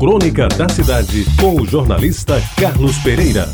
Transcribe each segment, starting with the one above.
Crônica da Cidade, com o jornalista Carlos Pereira.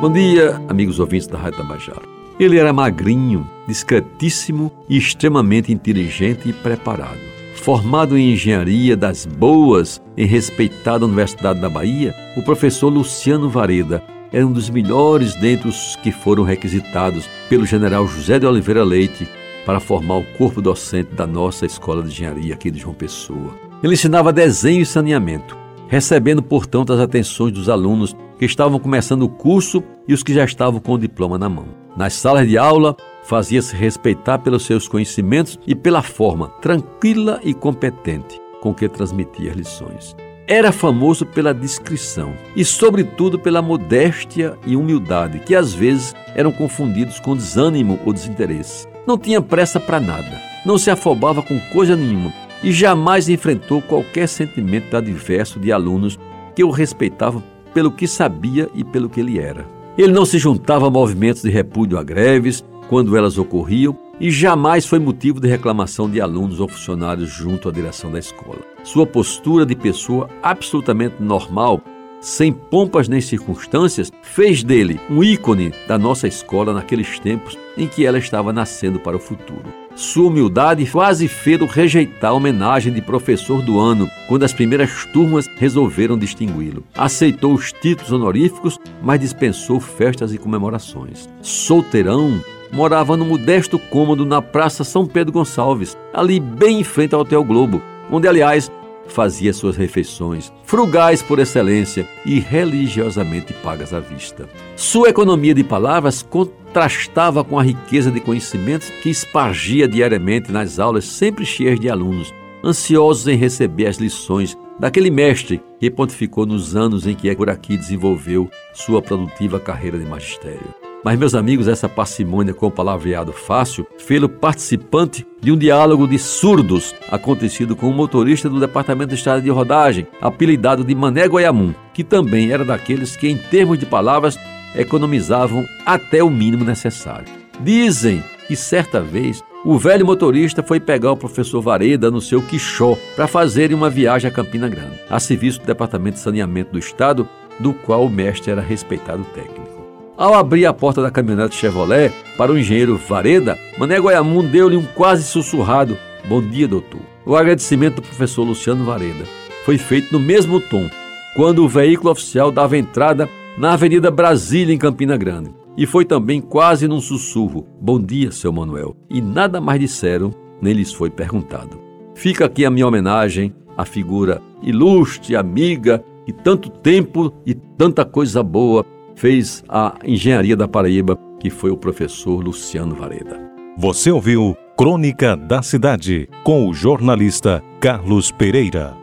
Bom dia, amigos ouvintes da Rádio Tabajara. Ele era magrinho, discretíssimo e extremamente inteligente e preparado. Formado em engenharia das boas em respeitada Universidade da Bahia, o professor Luciano Vareda era um dos melhores dentre os que foram requisitados pelo general José de Oliveira Leite para formar o corpo docente da nossa Escola de Engenharia aqui de João Pessoa. Ele ensinava desenho e saneamento, recebendo, portanto, as atenções dos alunos que estavam começando o curso e os que já estavam com o diploma na mão. Nas salas de aula, fazia-se respeitar pelos seus conhecimentos e pela forma tranquila e competente com que transmitia as lições. Era famoso pela discrição e, sobretudo, pela modéstia e humildade, que às vezes eram confundidos com desânimo ou desinteresse. Não tinha pressa para nada, não se afobava com coisa nenhuma e jamais enfrentou qualquer sentimento adverso de alunos que o respeitavam pelo que sabia e pelo que ele era. Ele não se juntava a movimentos de repúdio a greves quando elas ocorriam e jamais foi motivo de reclamação de alunos ou funcionários junto à direção da escola. Sua postura de pessoa absolutamente normal, sem pompas nem circunstâncias, fez dele um ícone da nossa escola naqueles tempos em que ela estava nascendo para o futuro. Sua humildade quase fez rejeitar a homenagem de professor do ano quando as primeiras turmas resolveram distingui-lo. Aceitou os títulos honoríficos, mas dispensou festas e comemorações. Solteirão, morava no modesto cômodo na Praça São Pedro Gonçalves, ali bem em frente ao Hotel Globo, onde, aliás, fazia suas refeições, frugais por excelência e religiosamente pagas à vista. Sua economia de palavras contrastava com a riqueza de conhecimentos que espargia diariamente nas aulas sempre cheias de alunos, ansiosos em receber as lições daquele mestre que pontificou nos anos em que por aqui desenvolveu sua produtiva carreira de magistério. Mas, meus amigos, essa parcimônia com o palavreado fácil fez-o participante de um diálogo de surdos acontecido com um motorista do Departamento de Estrada de Rodagem, apelidado de Mané Goiamum, que também era daqueles que, em termos de palavras, economizavam até o mínimo necessário. Dizem que certa vez o velho motorista foi pegar o professor Vareda no seu Quixó para fazerem uma viagem a Campina Grande, a serviço do Departamento de Saneamento do Estado, do qual o mestre era respeitado técnico. Ao abrir a porta da caminhonete Chevrolet para o engenheiro Vareda, Mané Goiamum deu-lhe um quase sussurrado Bom dia, doutor. O agradecimento do professor Luciano Vareda foi feito no mesmo tom, quando o veículo oficial dava entrada na Avenida Brasília, em Campina Grande. E foi também quase num sussurro: Bom dia, seu Manuel. E nada mais disseram, nem lhes foi perguntado. Fica aqui a minha homenagem à figura ilustre, amiga, e tanto tempo e tanta coisa boa fez a engenharia da Paraíba, que foi o professor Luciano Vareda. Você ouviu Crônica da Cidade com o jornalista Carlos Pereira.